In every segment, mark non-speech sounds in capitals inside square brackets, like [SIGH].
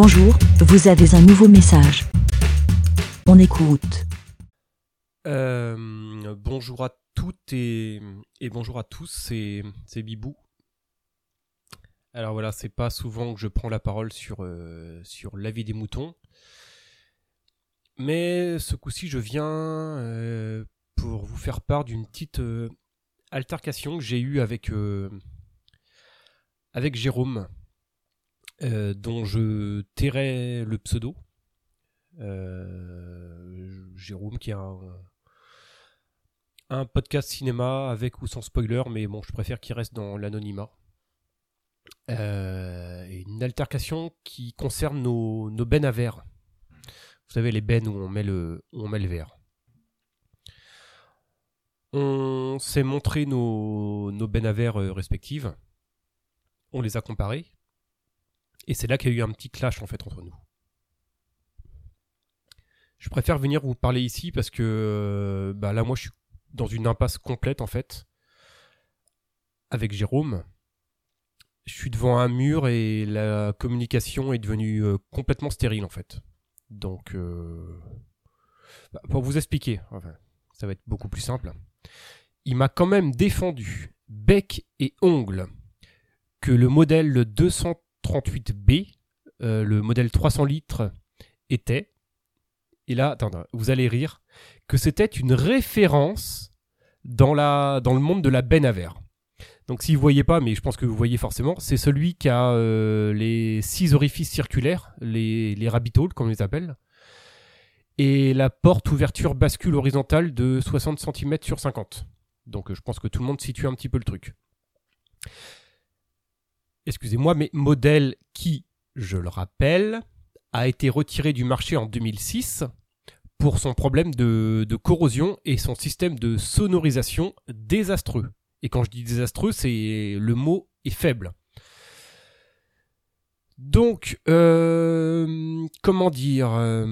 Bonjour, vous avez un nouveau message. On écoute. Euh, bonjour à toutes et, bonjour à tous, c'est Bibou. Alors voilà, c'est pas souvent que je prends la parole sur, euh, sur la des moutons. Mais ce coup-ci, je viens euh, pour vous faire part d'une petite euh, altercation que j'ai eue avec Jérôme, euh, dont je tairai le pseudo. Euh, Jérôme qui a un, podcast cinéma avec ou sans spoiler, mais bon, je préfère qu'il reste dans l'anonymat. Euh, une altercation qui concerne nos, nos bennes à verre. Vous savez, les bennes où on met le, où on verre. On s'est montré nos, nos bennes à verre respectives. On les a comparées. Et c'est là qu'il y a eu un petit clash en fait entre nous. Je préfère venir vous parler ici parce que euh, bah là moi je suis dans une impasse complète en fait. Avec Jérôme. Je suis devant un mur et la communication est devenue euh, complètement stérile en fait. Donc euh, bah, pour vous expliquer, ça va être beaucoup plus simple. Il m'a quand même défendu bec et ongle que le modèle 238B, euh, le modèle 300 litres, était, et là, attends, vous allez rire, que c'était une référence dans, la, dans le monde de la benne à verre. Donc si vous voyez pas, mais je pense que vous voyez forcément, c'est celui qui a euh, les six orifices circulaires, les, les rabbit holes, comme on les appelle, et la porte ouverture bascule horizontale de 60 cm sur 50. Donc euh, je pense que tout le monde situe un petit peu le truc. Excusez-moi, mais modèle qui, je le rappelle, a été retiré du marché en 2006 pour son problème de, corrosion et son système de sonorisation désastreux. Et quand je dis désastreux, c'est le mot est faible. Donc, euh, comment dire, euh,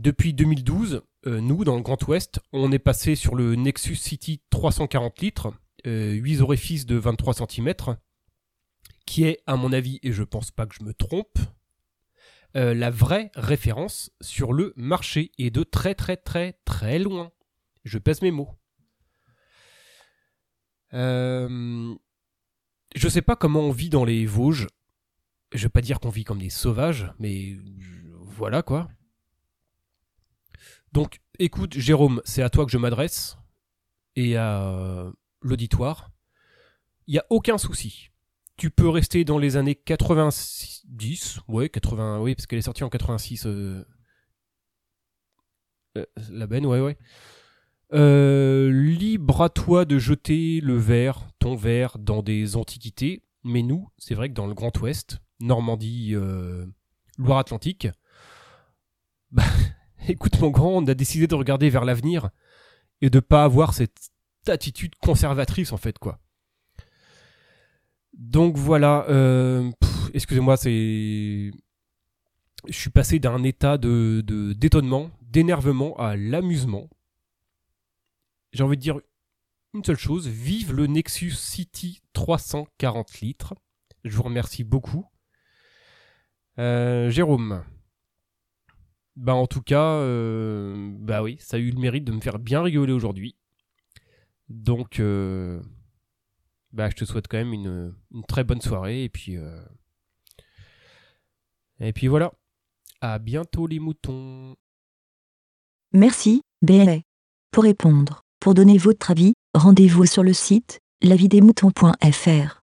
depuis 2012, euh, nous, dans le Grand Ouest, on est passé sur le Nexus City 340 litres, euh, 8 orifices de 23 cm, qui est, à mon avis, et je pense pas que je me trompe, euh, la vraie référence sur le marché, et de très très très très loin. Je pèse mes mots. Euh, je sais pas comment on vit dans les Vosges. Je vais pas dire qu'on vit comme des sauvages, mais voilà quoi. Donc, écoute, Jérôme, c'est à toi que je m'adresse et à euh, l'auditoire. Il y a aucun souci. Tu peux rester dans les années 90, ouais, 80, oui, parce qu'elle est sortie en 86. euh, euh, la benne, ouais, ouais. Euh, libre à toi de jeter le verre, ton verre, dans des antiquités. Mais nous, c'est vrai que dans le Grand Ouest, Normandie, Loire-Atlantique, [LAUGHS] bah, écoute mon grand, on a décidé de regarder vers l'avenir et de pas avoir cette attitude conservatrice en fait quoi. Donc voilà, euh, excusez-moi, c'est, je suis passé d'un état de d'étonnement, d'énervement à l'amusement. J'ai envie de dire une seule chose, vive le Nexus City 340 litres. Je vous remercie beaucoup. Euh, Jérôme. Bah en tout cas, euh, bah oui, ça a eu le mérite de me faire bien rigoler aujourd'hui. Donc, bah je te souhaite quand même une, très bonne soirée et puis euh, et puis voilà. À bientôt les moutons. Merci, BLA. Pour répondre, pour donner votre avis, rendez-vous sur le site lavidemouton.fr.